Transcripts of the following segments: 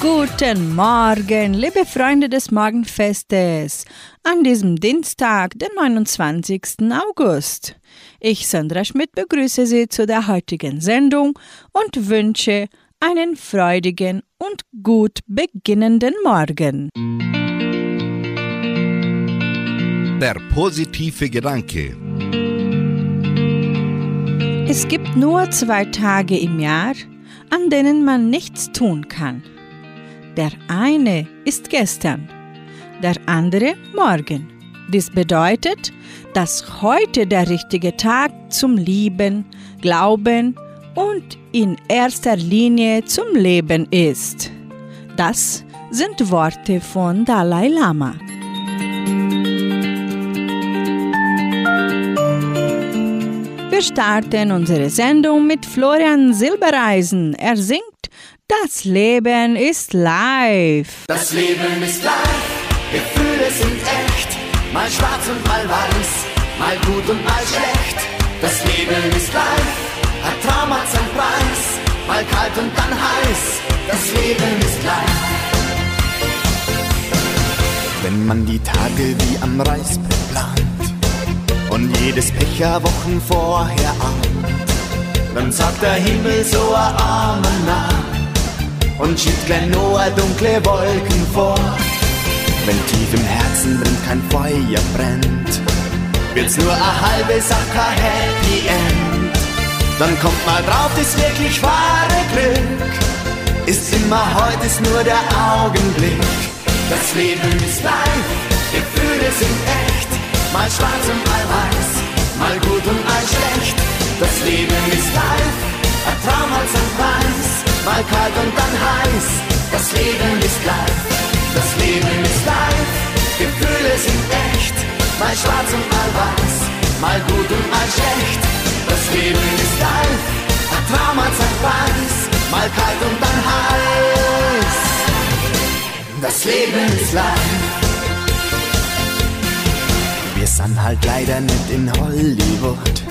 guten Morgen, liebe Freunde des Morgenfestes, an diesem Dienstag, den 29. August. Ich, Sandra Schmidt, begrüße Sie zu der heutigen Sendung und wünsche einen freudigen und gut beginnenden Morgen. Der positive Gedanke. Es gibt nur zwei Tage im Jahr, an denen man nichts tun kann. Der eine ist gestern, der andere morgen. Dies bedeutet, dass heute der richtige Tag zum Lieben, Glauben und in erster Linie zum Leben ist. Das sind Worte von Dalai Lama. Wir starten unsere Sendung mit Florian Silbereisen. Er singt Das Leben ist live. Das Leben ist live, Gefühle sind echt Mal schwarz und mal weiß, mal gut und mal schlecht. Das Leben ist live, hat Traum hat seinen Preis. Mal kalt und dann heiß, das Leben ist live. Wenn man die Tage wie am Reißbrett plant und jedes Pecher Wochen vorher ahnt, dann sagt der Himmel so ein Amen nah und schiebt gleich nur dunkle Wolken vor. Wenn tief im Herzen drin kein Feuer brennt, wird's nur eine halbe Sache Happy End. Dann kommt mal drauf, das wirklich wahre Glück ist immer heute, ist nur der Augenblick. Das Leben ist live, Gefühle sind echt, mal schwarz und mal weiß, mal gut und mal schlecht. Das Leben ist live, ein Traum hat seinen Preis, mal kalt und dann heiß. Das Leben ist live. Das Leben ist live, Gefühle sind echt, mal schwarz und mal weiß, mal gut und mal schlecht. Das Leben ist live, hat sein Preis, mal kalt und dann heiß. Das Leben ist live. Wir sind halt leider nicht in Hollywood,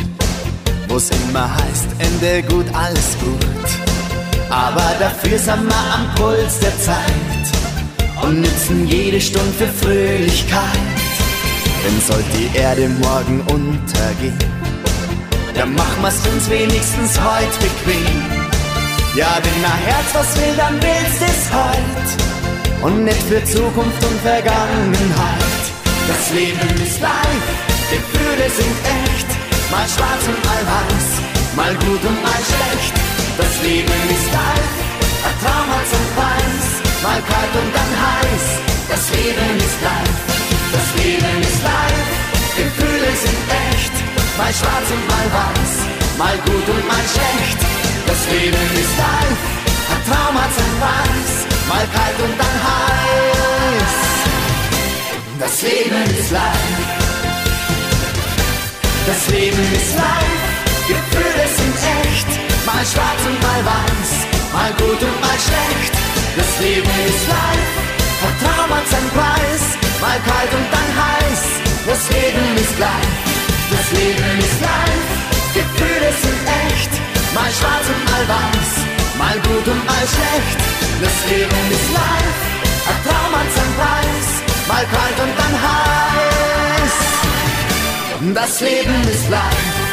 wo's immer heißt, Ende gut, alles gut. Aber dafür sind wir am Puls der Zeit und nützen jede Stunde für Fröhlichkeit. Denn soll die Erde morgen untergehen, dann machen wir's uns wenigstens heut bequem. Ja, wenn mein Herz was will, dann willst es heut und nicht für Zukunft und Vergangenheit. Das Leben ist live, Gefühle sind echt, mal schwarz und mal weiß, mal gut und mal schlecht. Das Leben ist live, ein Traum hat seinen Preis mal kalt und dann heiß. Das Leben ist live, das Leben ist live. Gefühle sind echt, mal schwarz und mal weiß, mal gut und mal schlecht. Das Leben ist live, ein Traum hat sein Preis, mal kalt und dann heiß. Das Leben ist live, das Leben ist live. Mal schwarz und mal weiß, mal gut und mal schlecht. Das Leben ist live, Vertrauen hat seinen Preis, mal kalt und dann heiß. Das Leben ist live, das Leben ist live, Gefühle sind echt, mal schwarz und mal weiß, mal gut und mal schlecht. Das Leben ist live, Vertrauen hat seinen Preis, mal kalt und dann heiß. Das Leben ist live.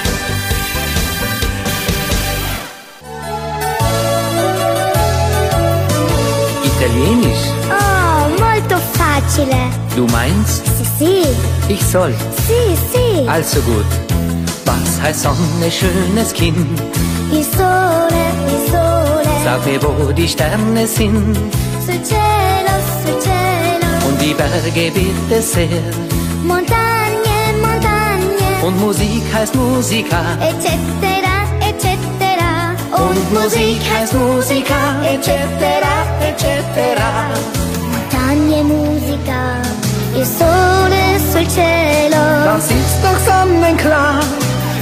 Italienisch? Oh, molto facile. Du meinst, Sì, sì. ich soll? Sì, sì. Also gut. Was heißt Sonne, schönes Kind? Il sole, il sole. Sag mir, wo die Sterne sind Sul cielo, sul cielo. und die Berge bitte sehr. Montagne, montagne. Und Musik heißt Musica Eccetera, eccetera. Und Musik heißt Musica, eccetera, eccetera. Montagne, musica. Il sole sul cielo. Das ist doch sonnenklar,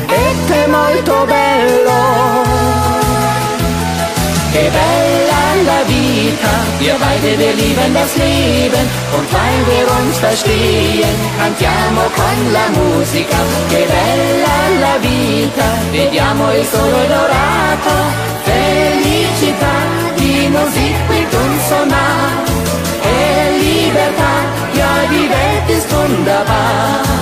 e che molto bello. Che bello vita, wir beide, wir lieben das Leben und weil wir uns verstehen, cantiamo con la musica, che bella la vita, vediamo il sole dorato, felicità, die Musik bringt uns so nah, e libertà, ja die Welt ist wunderbar.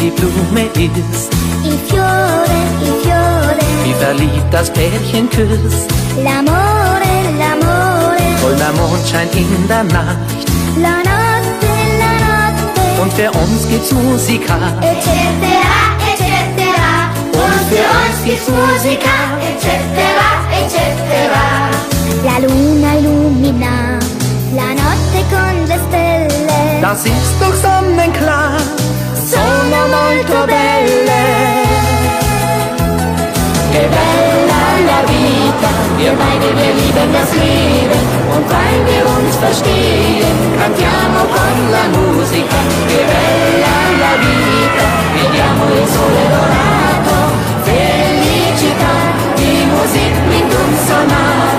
Die Blume ist. I fiore, i fiore. Wie verliebt das Pärchen küsst. L'amore, l'amore. Voller Mondschein in der Nacht. La notte, la notte. Und für uns gibt's Musika. Eccetera, eccetera. Und für uns gibt's Musika. Eccetera, eccetera. La luna illumina la notte con le stelle. Das ist doch sonnenklar sono molto belle. Che bella la vita, wir beide, wir lieben das Leben und weil wir uns verstehen, cantiamo con la musica. Che bella la vita, vediamo il sole dorato, felicità, die Musik bringt uns so nah.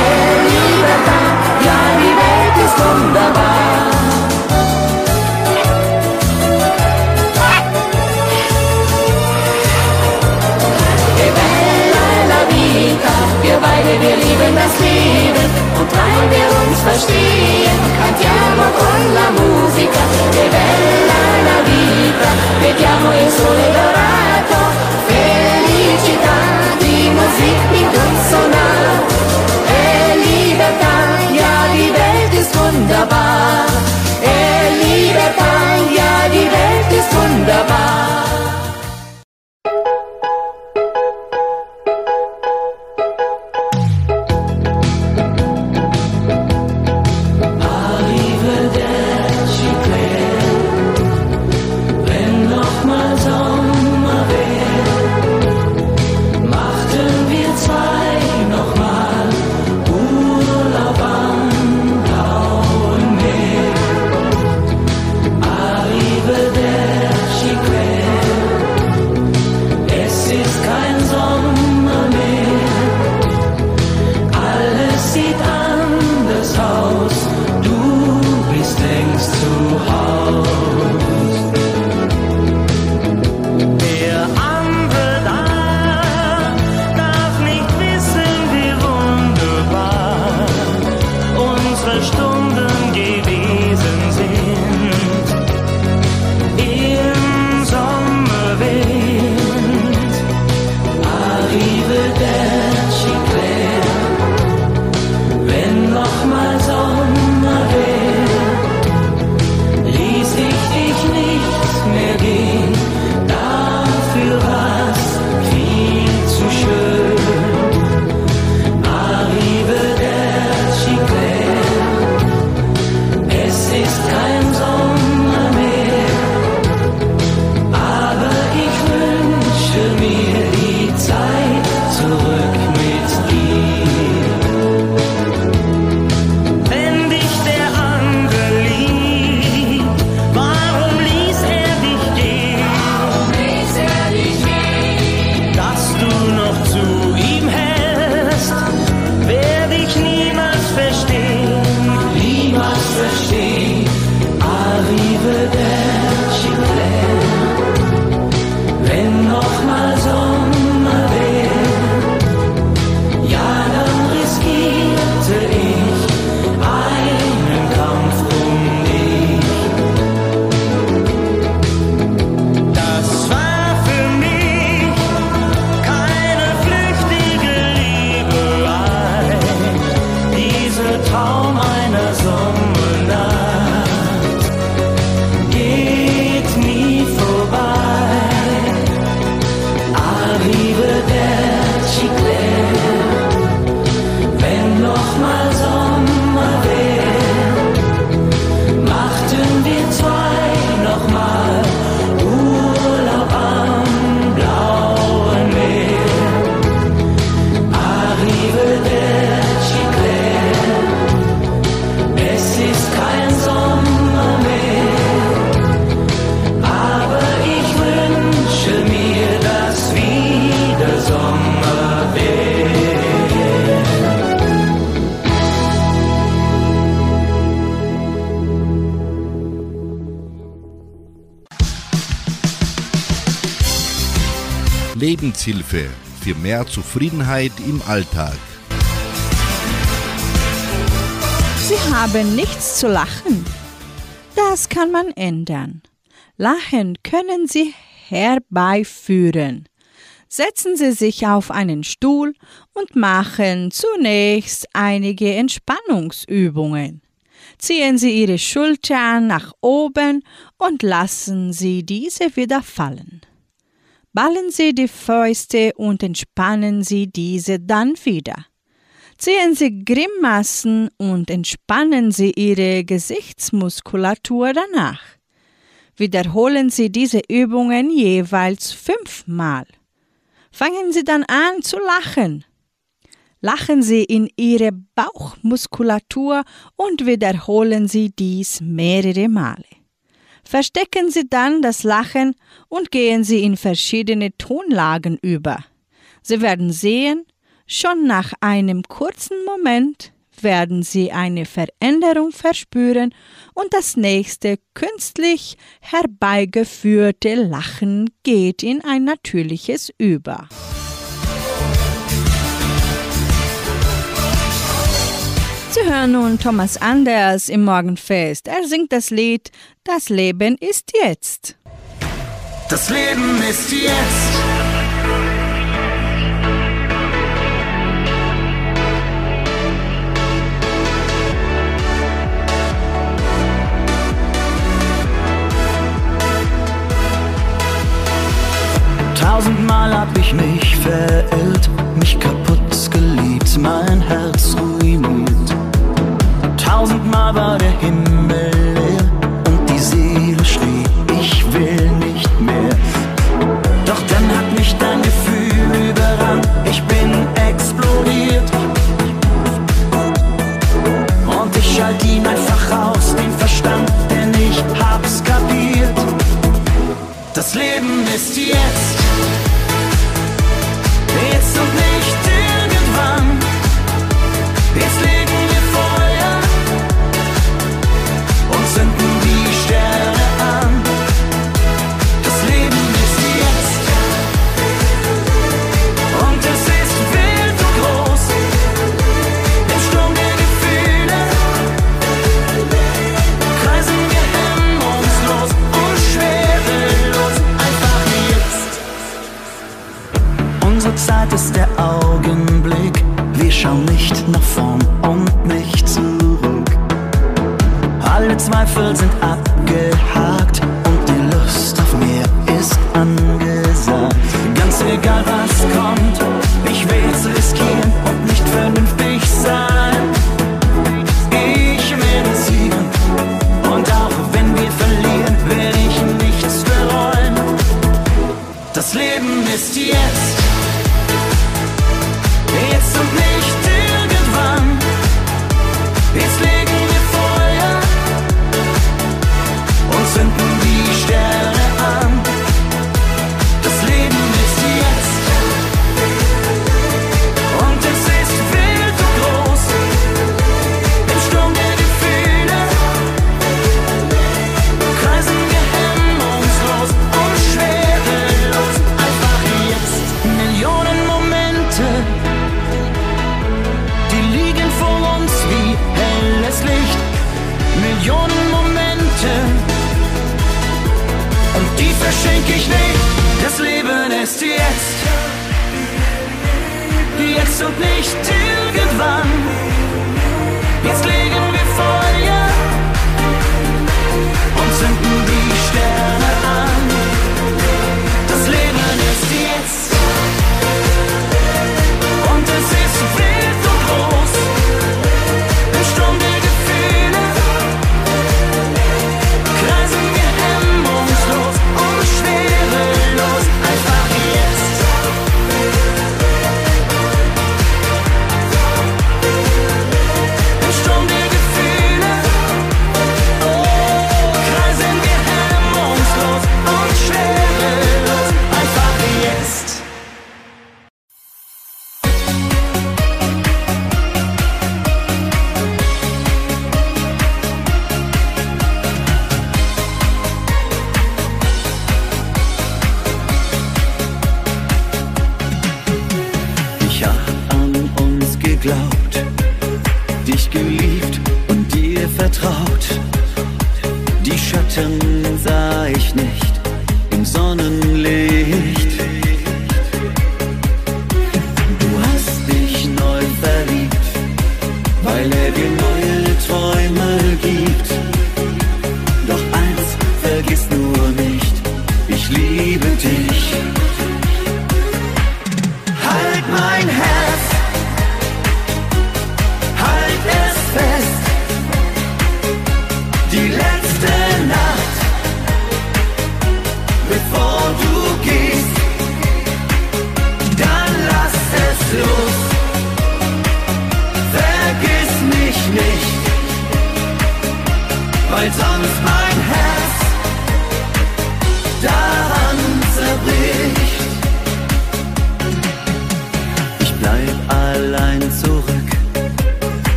E libertà, ja die Welt ist. Wir beide, wir lieben das Leben. Und weil wir uns verstehen, cantiamo con la musica, che bella la vita, vediamo il sole dorato, felicità di musica in consonanza, e libertà, ja die Welt ist wunderbar, e libertà, ja die Welt ist wunderbar. Für mehr Zufriedenheit im Alltag. Sie haben nichts zu lachen. Das kann man ändern. Lachen können Sie herbeiführen. Setzen Sie sich auf einen Stuhl und machen zunächst einige Entspannungsübungen. Ziehen Sie Ihre Schultern nach oben und lassen Sie diese wieder fallen. Ballen Sie die Fäuste und entspannen Sie diese dann wieder. Ziehen Sie Grimassen und entspannen Sie Ihre Gesichtsmuskulatur danach. Wiederholen Sie diese Übungen jeweils fünfmal. Fangen Sie dann an zu lachen. Lachen Sie in Ihre Bauchmuskulatur und wiederholen Sie dies mehrere Male. Verstecken Sie dann das Lachen und gehen Sie in verschiedene Tonlagen über. Sie werden sehen, Schon nach einem kurzen Moment werden Sie eine Veränderung verspüren und das nächste künstlich herbeigeführte Lachen geht in ein natürliches über. Sie hören nun Thomas Anders im Morgenfest. Er singt das Lied Das Leben ist jetzt. Das Leben ist jetzt. Tausendmal hab ich mich verirrt, mich kaputt geliebt, mein Herz ruiniert. Tausendmal war der Himmel leer und die Seele schrie, ich will nicht mehr. Doch dann hat mich dein Gefühl überrannt, ich bin explodiert. Und ich schalt ihn einfach aus, den Verstand, denn ich hab's kapiert. Das Leben ist jetzt.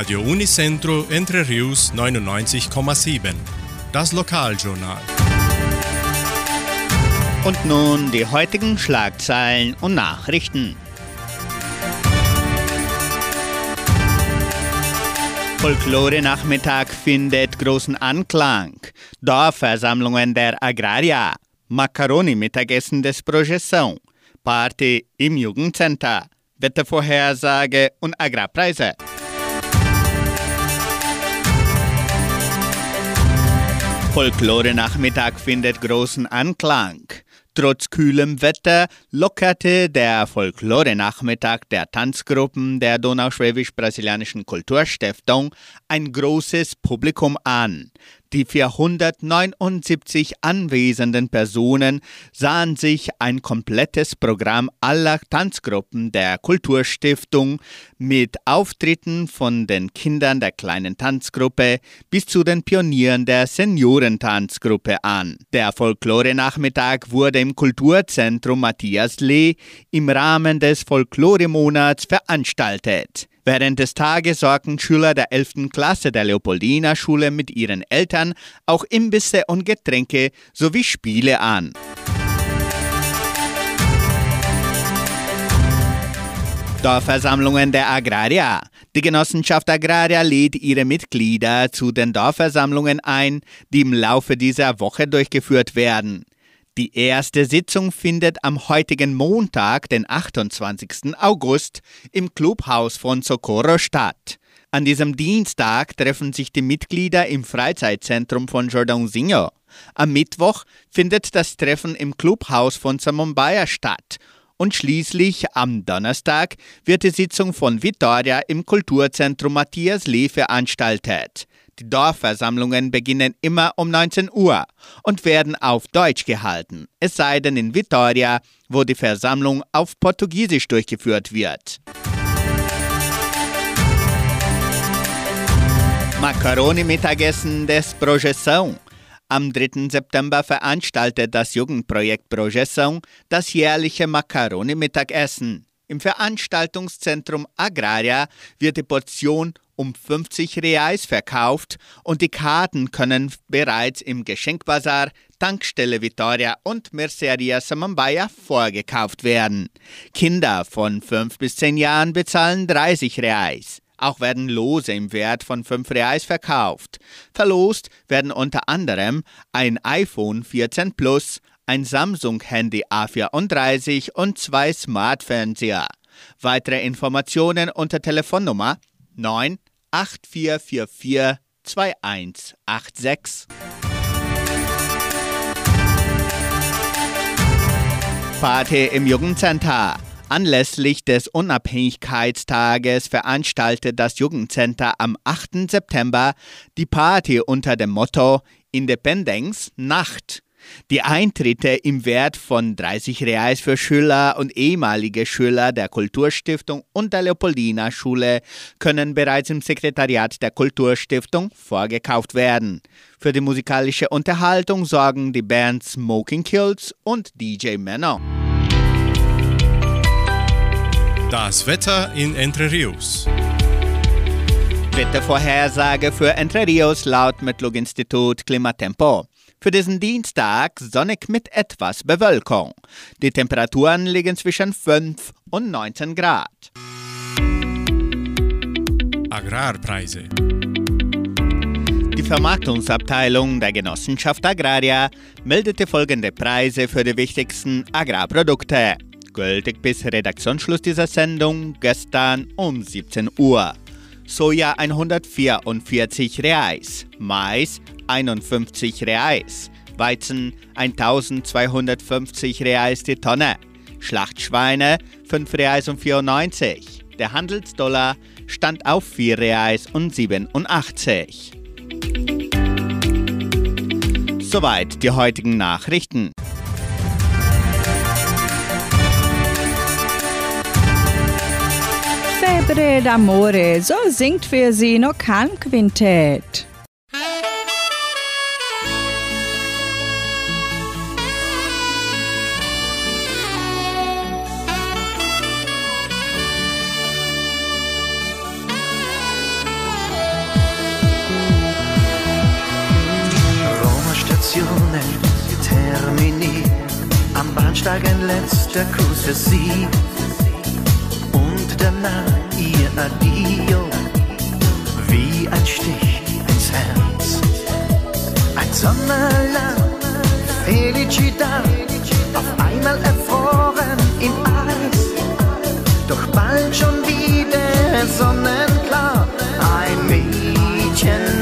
Radio Unicentro Entre Rius 99,7. Das Lokaljournal. Und nun die heutigen Schlagzeilen und Nachrichten. Folklore-Nachmittag findet großen Anklang. Dorfversammlungen der Agraria. Macaroni-Mittagessen des Projeção. Party im Jugendcenter. Wettervorhersage und Agrarpreise. Folklore-Nachmittag findet großen Anklang. Trotz kühlem Wetter lockerte der Folklore-Nachmittag der Tanzgruppen der Donauschwäbisch-Brasilianischen Kulturstiftung ein großes Publikum an. Die 479 anwesenden Personen sahen sich ein komplettes Programm aller Tanzgruppen der Kulturstiftung mit Auftritten von den Kindern der kleinen Tanzgruppe bis zu den Pionieren der Seniorentanzgruppe an. Der Folklore-Nachmittag wurde im Kulturzentrum Matthias Lee im Rahmen des Folklore-Monats veranstaltet. Während des Tages sorgten Schüler der 11. Klasse der Leopoldina Schule mit ihren Eltern auch Imbisse und Getränke sowie Spiele an. Dorfversammlungen der Agraria. Die Genossenschaft Agraria lädt ihre Mitglieder zu den Dorfversammlungen ein, die im Laufe dieser Woche durchgeführt werden. Die erste Sitzung findet am heutigen Montag, den 28. August, im Clubhaus von Socorro statt. An diesem Dienstag treffen sich die Mitglieder im Freizeitzentrum von Jordãozinho. Am Mittwoch findet das Treffen im Clubhaus von Samambaya statt. Und schließlich am Donnerstag wird die Sitzung von Vitoria im Kulturzentrum Matthias Lee veranstaltet. Die Dorfversammlungen beginnen immer um 19 Uhr und werden auf Deutsch gehalten, es sei denn in Vitoria, wo die Versammlung auf Portugiesisch durchgeführt wird. Macaroni-Mittagessen des Projeção. Am 3. September veranstaltet das Jugendprojekt Projeção das jährliche Macaroni-Mittagessen. Im Veranstaltungszentrum Agraria wird die Portion um 50 Reais verkauft und die Karten können bereits im Geschenkbazar, Tankstelle Vitoria und Merceria Samambaya vorgekauft werden. Kinder von 5 bis 10 Jahren bezahlen 30 Reais. Auch werden Lose im Wert von 5 Reais verkauft. Verlost werden unter anderem ein iPhone 14 Plus, ein Samsung Handy A34 und zwei Smartfernseher. Weitere Informationen unter Telefonnummer 98444 2186. Party im Jugendcenter. Anlässlich des Unabhängigkeitstages veranstaltet das Jugendcenter am 8. September die Party unter dem Motto Independence Nacht. Die Eintritte im Wert von 30 Reais für Schüler und ehemalige Schüler der Kulturstiftung und der Leopoldina Schule können bereits im Sekretariat der Kulturstiftung vorgekauft werden. Für die musikalische Unterhaltung sorgen die Bands Smoking Kills und DJ Menno. Das Wetter in Entre Rios. Wettervorhersage für Entre Rios laut Metlog-Institut Klimatempo. Für diesen Dienstag sonnig mit etwas Bewölkung. Die Temperaturen liegen zwischen 5 und 19 Grad. Agrarpreise. Die Vermarktungsabteilung der Genossenschaft Agraria meldete folgende Preise für die wichtigsten Agrarprodukte. Gültig bis Redaktionsschluss dieser Sendung gestern um 17 Uhr. Soja 144 Reais, Mais 51 Reais, Weizen 1250 Reais die Tonne, Schlachtschweine 5 Reais und 94. Der Handelsdollar stand auf 4 Reais und 87. Soweit die heutigen Nachrichten. Febre d'amore, so singt für sie noch kein Quintett. Stationen, Termini, am Bahnsteig ein letzter Kuss für sie und danach ihr Adio, wie ein Stich ins Herz. Ein Sommerland, Felicidad, auf einmal erfroren im Eis, doch bald schon wieder sonnenklar, ein Mädchen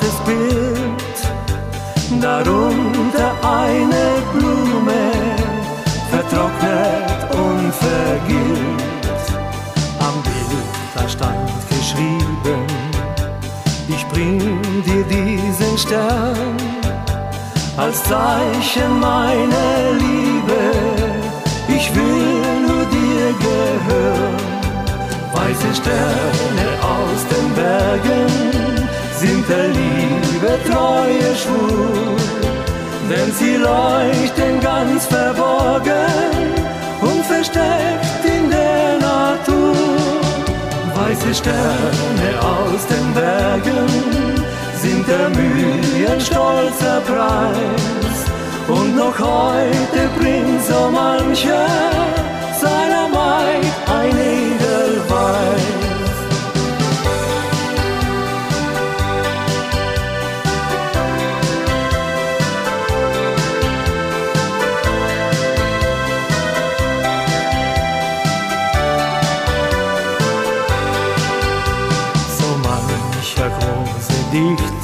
ein altes Sterne aus den Bergen sind der Mühe ein stolzer Preis. Und noch heute bringt so mancher seiner Maid ein Edelweiß.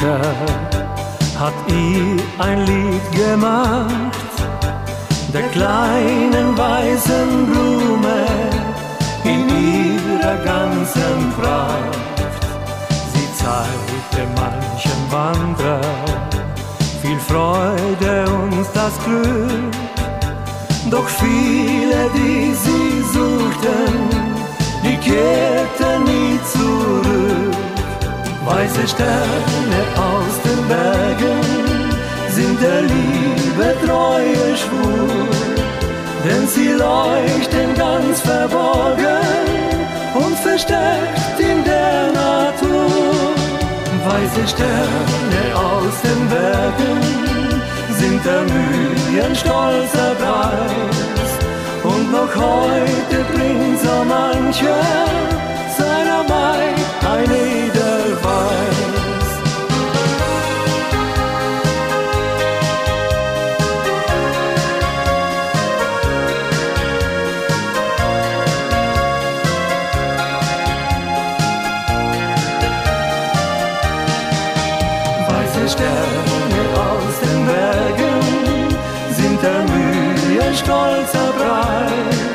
Dichter hat ihr ein Lied gemacht, der kleinen weißen Blume in ihrer ganzen Pracht. Sie zeigte manchem Wanderer viel Freude und das Glück, doch viele, die sie suchten, die kehrten nie zurück. Weiße Sterne aus den Bergen sind der Liebe treue Schwur, denn sie leuchten ganz verborgen und versteckt in der Natur. Weiße Sterne aus den Bergen sind der Mühe ein stolzer Preis. Und noch heute bringt so mancher seiner Maid ein stolzer Preis.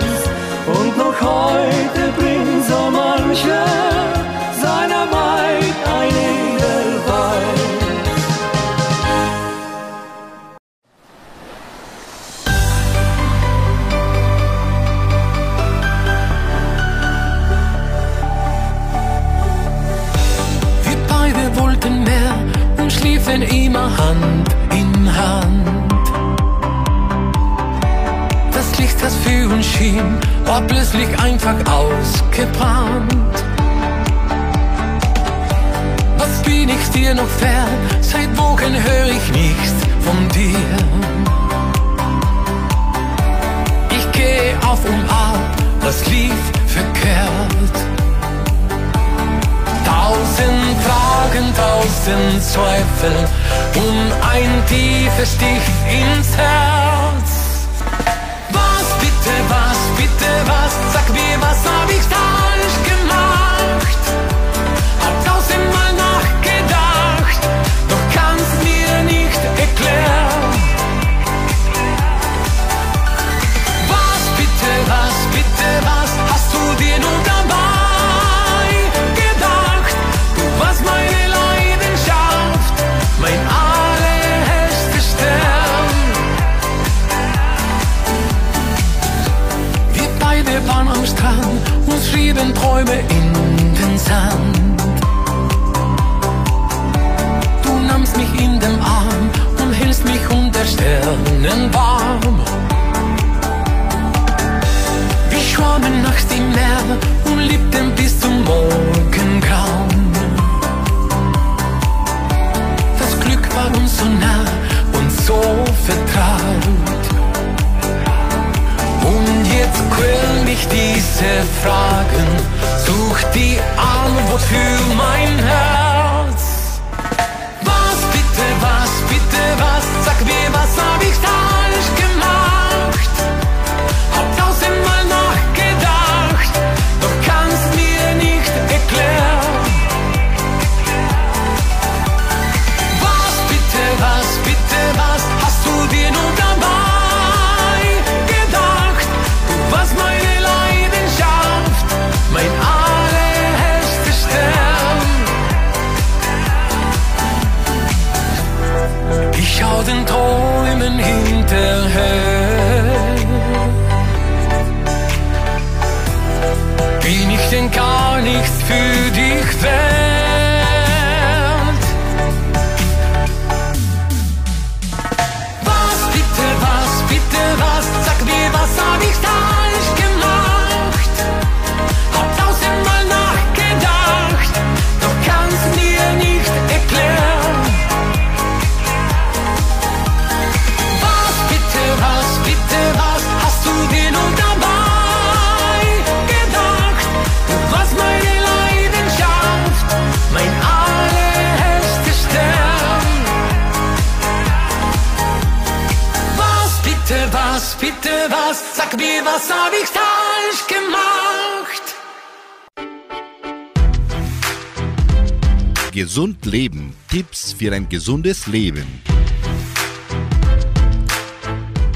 Für ein gesundes Leben.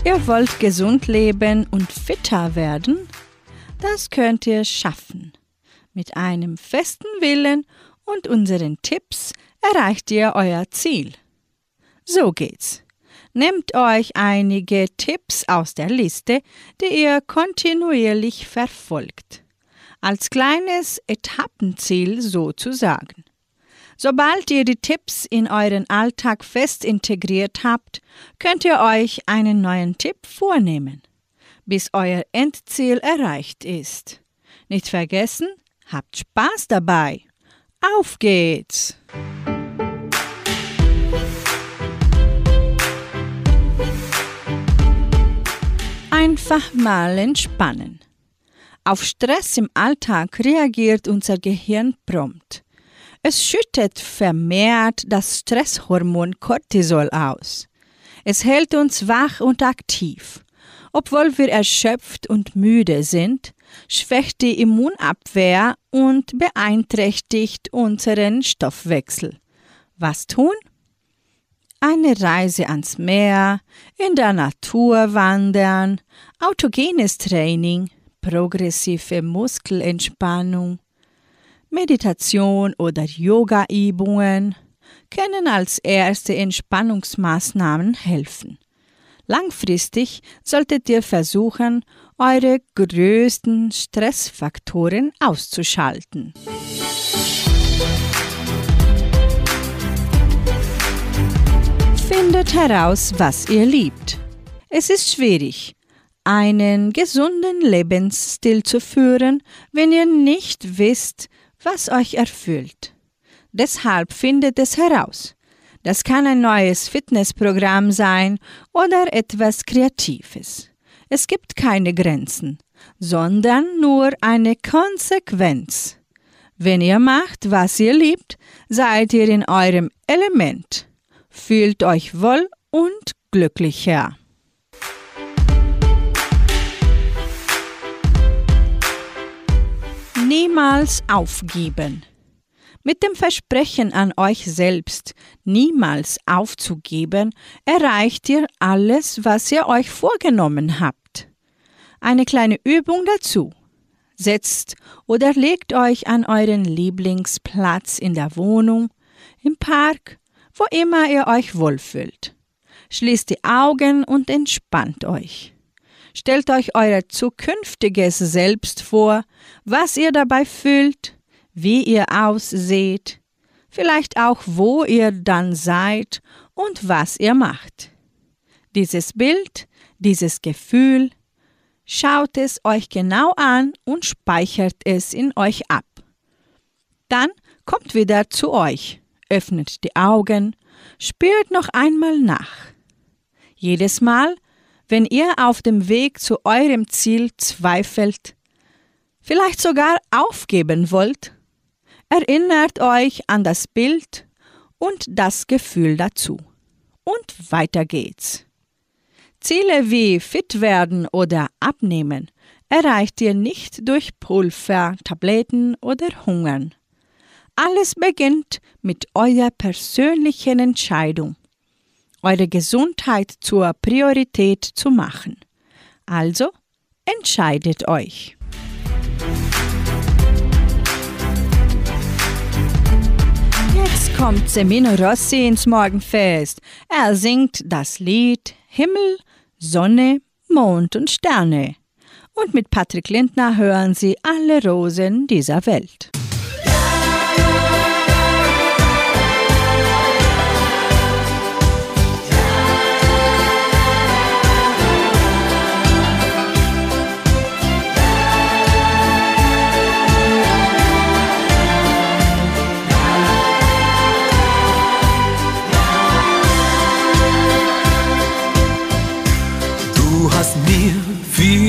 Ihr wollt gesund leben und fitter werden? Das könnt ihr schaffen. Mit einem festen Willen und unseren Tipps erreicht ihr euer Ziel. So geht's. Nehmt euch einige Tipps aus der Liste, die ihr kontinuierlich verfolgt. Als kleines Etappenziel sozusagen. Sobald ihr die Tipps in euren Alltag fest integriert habt, könnt ihr euch einen neuen Tipp vornehmen, bis euer Endziel erreicht ist. Nicht vergessen, habt Spaß dabei. Auf geht's! Einfach mal entspannen. Auf Stress im Alltag reagiert unser Gehirn prompt. Es schüttet vermehrt das Stresshormon Cortisol aus. Es hält uns wach und aktiv. Obwohl wir erschöpft und müde sind, schwächt die Immunabwehr und beeinträchtigt unseren Stoffwechsel. Was tun? Eine Reise ans Meer, in der Natur wandern, autogenes Training, progressive Muskelentspannung, Meditation oder Yoga-Übungen können als erste Entspannungsmaßnahmen helfen. Langfristig solltet ihr versuchen, eure größten Stressfaktoren auszuschalten. Findet heraus, was ihr liebt. Es ist schwierig, einen gesunden Lebensstil zu führen, wenn ihr nicht wisst, was euch erfüllt. Deshalb findet es heraus. Das kann ein neues Fitnessprogramm sein oder etwas Kreatives. Es gibt keine Grenzen, sondern nur eine Konsequenz. Wenn ihr macht, was ihr liebt, seid ihr in eurem Element. Fühlt euch wohl und glücklicher. Niemals aufgeben. Mit dem Versprechen an euch selbst, niemals aufzugeben, erreicht ihr alles, was ihr euch vorgenommen habt. Eine kleine Übung dazu. Setzt oder legt euch an euren Lieblingsplatz in der Wohnung, im Park, wo immer ihr euch wohlfühlt. Schließt die Augen und entspannt euch. Stellt euch euer zukünftiges Selbst vor, was ihr dabei fühlt, wie ihr ausseht, vielleicht auch wo ihr dann seid und was ihr macht. Dieses Bild, dieses Gefühl, schaut es euch genau an und speichert es in euch ab. Dann kommt wieder zu euch, öffnet die Augen, spürt noch einmal nach. Jedes Mal, wenn ihr auf dem Weg zu eurem Ziel zweifelt, vielleicht sogar aufgeben wollt, erinnert euch an das Bild und das Gefühl dazu. Und weiter geht's. Ziele wie fit werden oder abnehmen erreicht ihr nicht durch Pulver, Tabletten oder Hungern. Alles beginnt mit eurer persönlichen Entscheidung, eure Gesundheit zur Priorität zu machen. Also entscheidet euch. Jetzt kommt Semino Rossi ins Morgenfest. Er singt das Lied Himmel, Sonne, Mond und Sterne. Und mit Patrick Lindner hören Sie alle Rosen dieser Welt.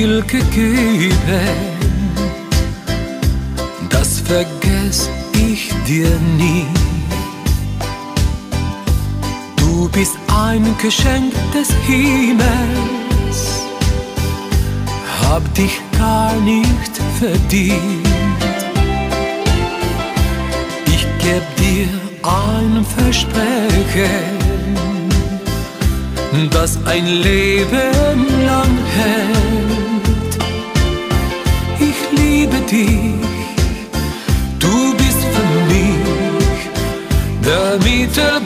Viel gegeben, das vergess ich dir nie. Du bist ein Geschenk des Himmels, hab dich gar nicht verdient. Ich geb dir ein Versprechen das ein Leben lang hält. Dich, du bist für mich der Mittelpunkt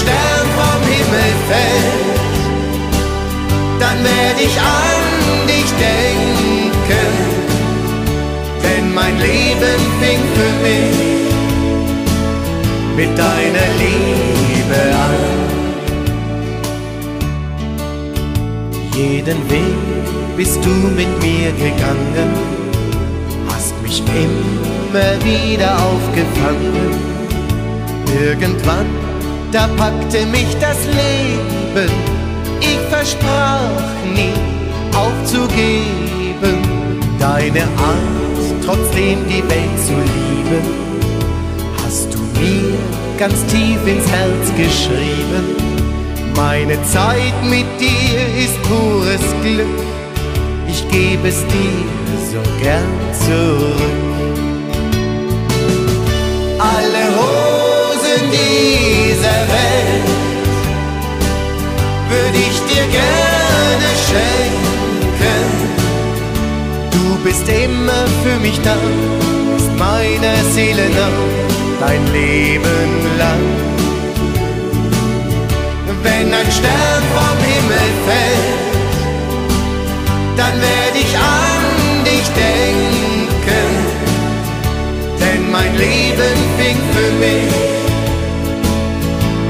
Stern vom Himmel fällt, dann werde ich an dich denken, denn mein Leben fing für mich mit deiner Liebe an. Jeden Weg bist du mit mir gegangen, hast mich immer wieder aufgefangen. Irgendwann da packte mich das Leben. Ich versprach nie aufzugeben. Deine Art, trotzdem die Welt zu lieben, hast du mir ganz tief ins Herz geschrieben. Meine Zeit mit dir ist pures Glück. Ich gebe es dir so gern zurück. Dieser Welt würde ich dir gerne schenken. Du bist immer für mich da, bist meiner Seele nah, dein Leben lang. Wenn ein Stern vom Himmel fällt, dann werde ich an dich denken, denn mein Leben fing für mich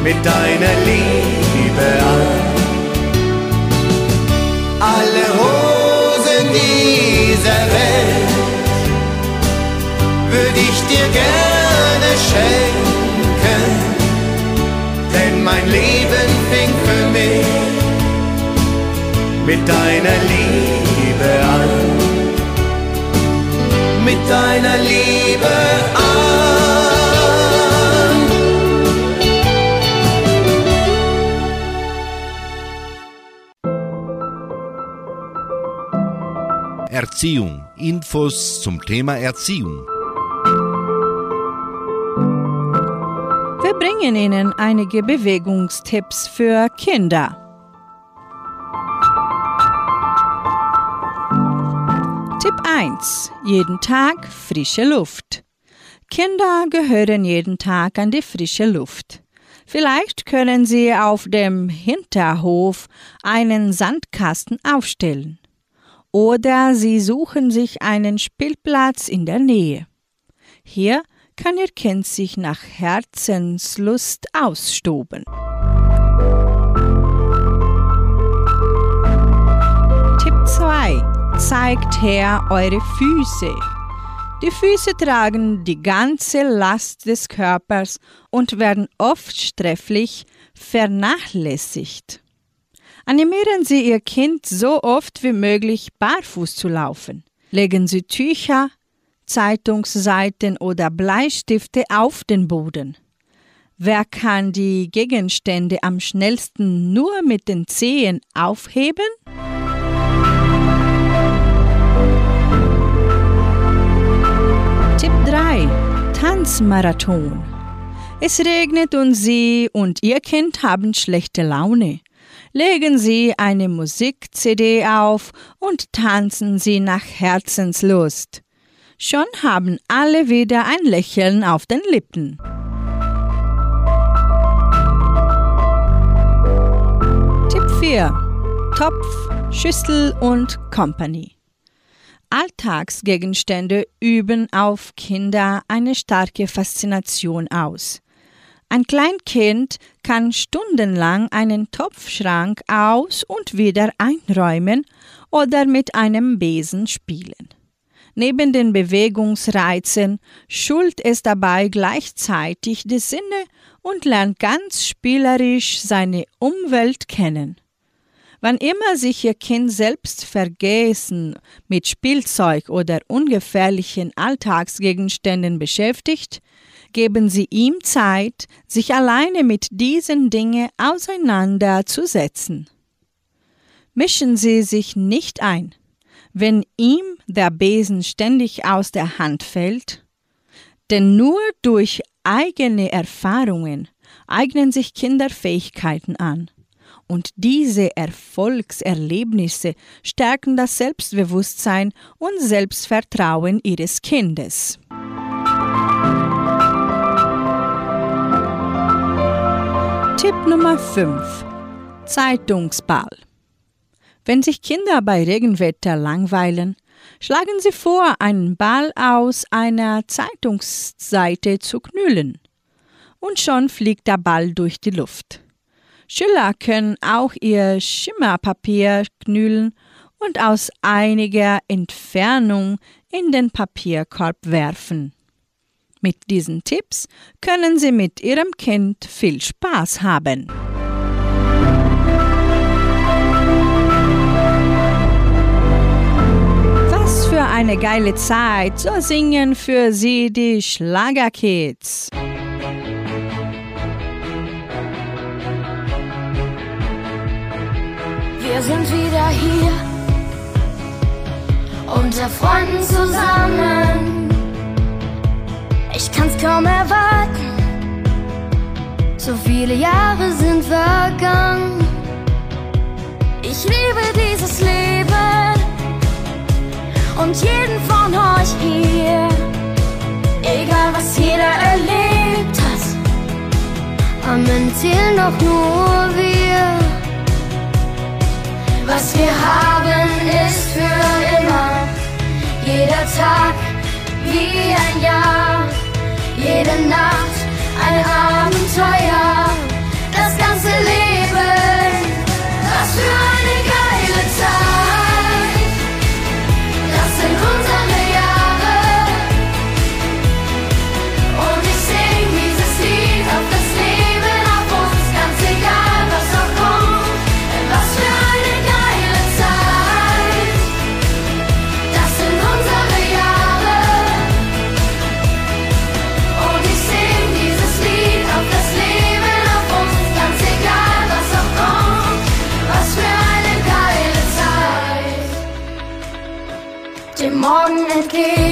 mit deiner Liebe an. Alle Rosen dieser Welt würde ich dir gerne schenken, denn mein Leben fing für mich mit deiner Liebe an. Mit deiner Liebe an. Erziehung. Infos zum Thema Erziehung. Wir bringen Ihnen einige Bewegungstipps für Kinder. Tipp 1. Jeden Tag frische Luft. Kinder gehören jeden Tag an die frische Luft. Vielleicht können Sie auf dem Hinterhof einen Sandkasten aufstellen oder Sie suchen sich einen Spielplatz in der Nähe. Hier kann Ihr Kind sich nach Herzenslust austoben. Tipp 2. Zeigt her eure Füße. Die Füße tragen die ganze Last des Körpers und werden oft strefflich vernachlässigt. Animieren Sie Ihr Kind so oft wie möglich barfuß zu laufen. Legen Sie Tücher, Zeitungsseiten oder Bleistifte auf den Boden. Wer kann die Gegenstände am schnellsten nur mit den Zehen aufheben? Tipp 3. Tanzmarathon. Es regnet und Sie und Ihr Kind haben schlechte Laune legen Sie eine Musik-CD auf und tanzen Sie nach Herzenslust. Schon haben alle wieder ein Lächeln auf den Lippen. Tipp 4. Topf, Schüssel und Company. Alltagsgegenstände üben auf Kinder eine starke Faszination aus. Ein Kleinkind kann stundenlang einen Topfschrank aus und wieder einräumen oder mit einem Besen spielen. Neben den Bewegungsreizen schult es dabei gleichzeitig die Sinne und lernt ganz spielerisch seine Umwelt kennen. Wann immer sich Ihr Kind selbst vergessen mit Spielzeug oder ungefährlichen Alltagsgegenständen beschäftigt, geben Sie ihm Zeit, sich alleine mit diesen Dingen auseinanderzusetzen. Mischen Sie sich nicht ein. Wenn ihm der Besen ständig aus der Hand fällt, denn nur durch eigene Erfahrungen eignen sich Kinder Fähigkeiten an. Und diese Erfolgserlebnisse stärken das Selbstbewusstsein und Selbstvertrauen ihres Kindes. Tipp Nummer 5. Zeitungsball. Wenn sich Kinder bei Regenwetter langweilen, schlagen sie vor, einen Ball aus einer Zeitungsseite zu knüllen. Und schon fliegt der Ball durch die Luft. Schüler können auch ihr Schimmerpapier knüllen und aus einiger Entfernung in den Papierkorb werfen. Mit diesen Tipps können Sie mit Ihrem Kind viel Spaß haben. Was für eine geile Zeit, so singen für Sie die Schlagerkids. Wir sind wieder hier, unter Freunden zusammen. Kann's kaum erwarten. So viele Jahre sind vergangen. Ich liebe dieses Leben und jeden von euch hier. Egal was jeder erlebt hat, am Ende zählen doch nur wir. Was wir haben ist für immer. Jeder Tag wie ein Jahr. Jede Nacht ein Abenteuer, das ganze Leben, was für eine Morgen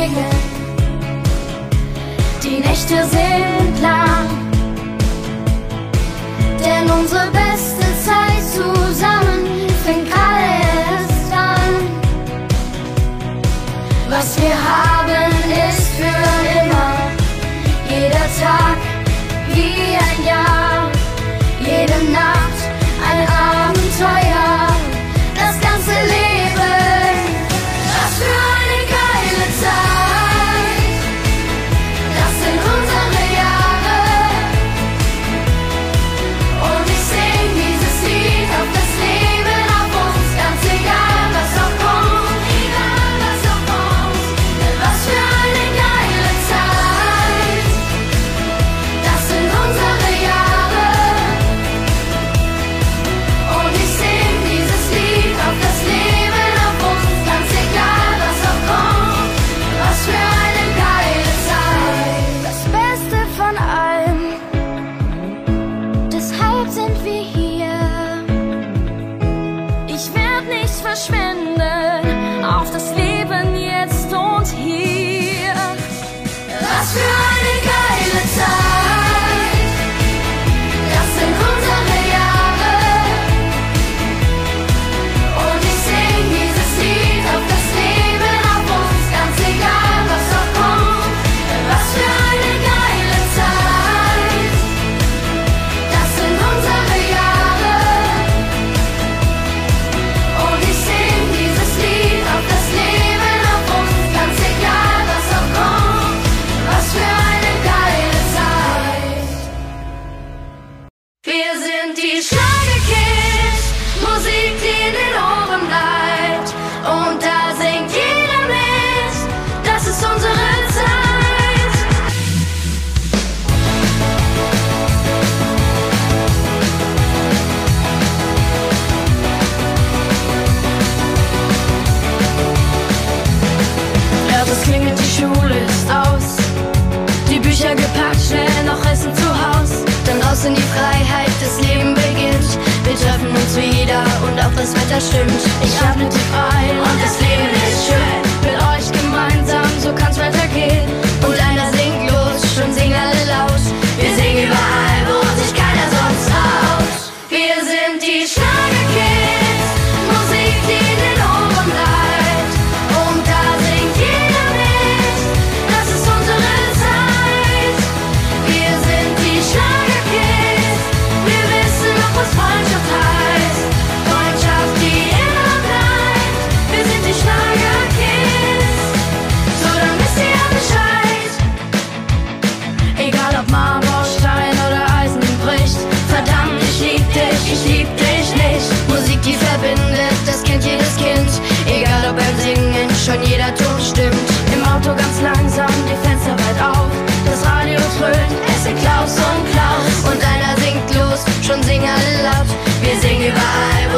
das Wetter stimmt. Ich atme tief ein und das Leben ist schön. Mit euch gemeinsam, so kann's weiter. schon jeder Ton stimmt. Im Auto ganz langsam, die Fenster weit auf. Das Radio dröhnt, es sind Klaus und Klaus. Und einer singt los, schon singen alle laut. Wir singen überall, wo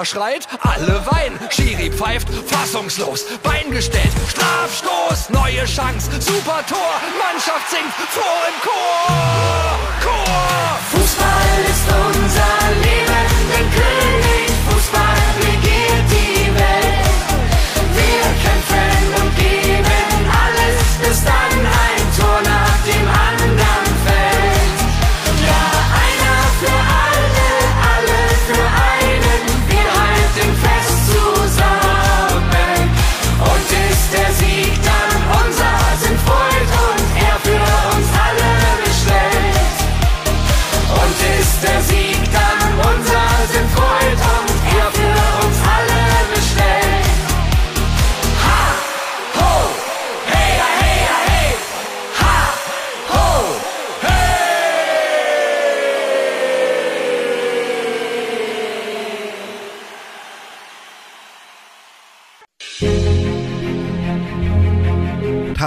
Trainer schreit, alle weinen. Schiri pfeift, fassungslos.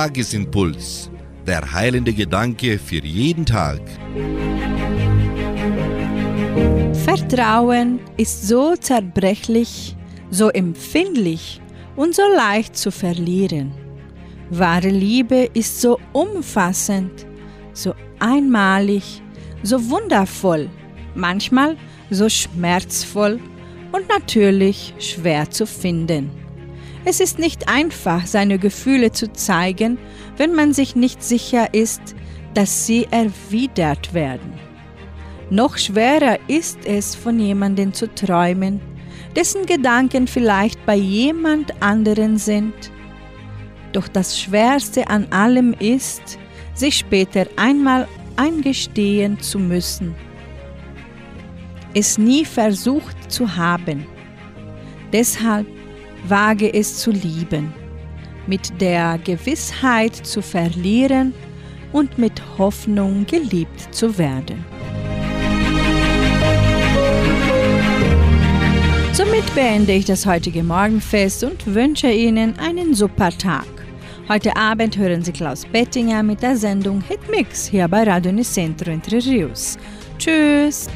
Tagesimpuls. Der heilende Gedanke für jeden Tag. Vertrauen ist so zerbrechlich, so empfindlich und so leicht zu verlieren. Wahre Liebe ist so umfassend, so einmalig, so wundervoll, manchmal so schmerzvoll und natürlich schwer zu finden. Es ist nicht einfach, seine Gefühle zu zeigen, wenn man sich nicht sicher ist, dass sie erwidert werden. Noch schwerer ist es, von jemandem zu träumen, dessen Gedanken vielleicht bei jemand anderen sind. Doch das Schwerste an allem ist, sich später einmal eingestehen zu müssen, es nie versucht zu haben. Deshalb wage es zu lieben, mit der Gewissheit zu verlieren und mit Hoffnung geliebt zu werden. Somit beende ich das heutige Morgenfest und wünsche Ihnen einen super Tag. Heute Abend hören Sie Klaus Bettinger mit der Sendung Hitmix hier bei Radio Nicentro Entre Rios. Tschüss!